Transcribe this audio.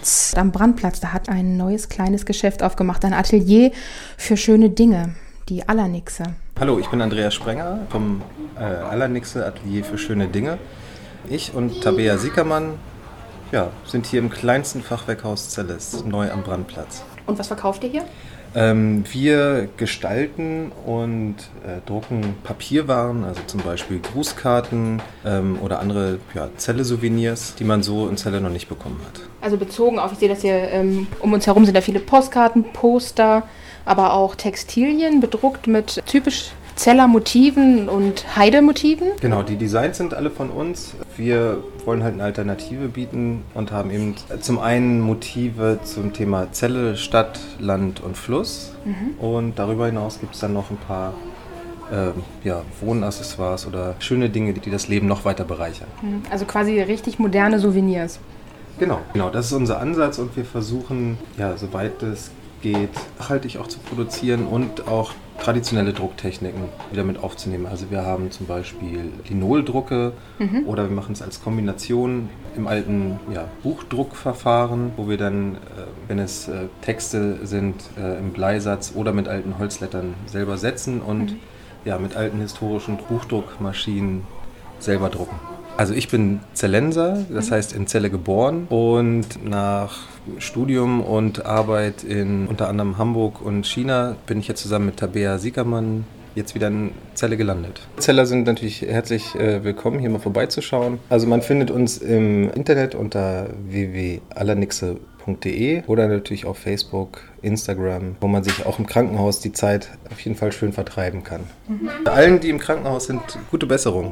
nichts am Brandplatz. Da hat ein neues kleines Geschäft aufgemacht, ein Atelier für schöne Dinge, die Allernixe. Hallo, ich bin Andreas Sprenger vom äh, Allernixe Atelier für schöne Dinge. Ich und Tabea Siekermann ja, sind hier im kleinsten Fachwerkhaus Zelles, neu am Brandplatz. Und was verkauft ihr hier? Ähm, wir gestalten und äh, drucken Papierwaren, also zum Beispiel Grußkarten ähm, oder andere ja, Zelle-Souvenirs, die man so in Zelle noch nicht bekommen hat. Also bezogen auf, ich sehe das hier, ähm, um uns herum sind da viele Postkarten, Poster, aber auch Textilien bedruckt mit typisch Zellermotiven und Heidemotiven. Genau, die Designs sind alle von uns. Wir wollen halt eine Alternative bieten und haben eben zum einen Motive zum Thema Zelle, Stadt, Land und Fluss. Mhm. Und darüber hinaus gibt es dann noch ein paar äh, ja, Wohnaccessoires oder schöne Dinge, die das Leben noch weiter bereichern. Mhm. Also quasi richtig moderne Souvenirs. Genau, genau, das ist unser Ansatz und wir versuchen, ja, soweit es geht, nachhaltig auch zu produzieren und auch traditionelle Drucktechniken wieder mit aufzunehmen. Also wir haben zum Beispiel Linoldrucke mhm. oder wir machen es als Kombination im alten ja, Buchdruckverfahren, wo wir dann, äh, wenn es äh, Texte sind, äh, im Bleisatz oder mit alten Holzlettern selber setzen und mhm. ja, mit alten historischen Buchdruckmaschinen selber drucken. Also ich bin Zellenser, das mhm. heißt in Celle geboren und nach Studium und Arbeit in unter anderem Hamburg und China bin ich jetzt zusammen mit Tabea Siegermann jetzt wieder in Celle gelandet. Zeller sind natürlich herzlich äh, willkommen, hier mal vorbeizuschauen. Also man findet uns im Internet unter www.allernixe.de oder natürlich auf Facebook, Instagram, wo man sich auch im Krankenhaus die Zeit auf jeden Fall schön vertreiben kann. Mhm. Allen, die im Krankenhaus sind, gute Besserung.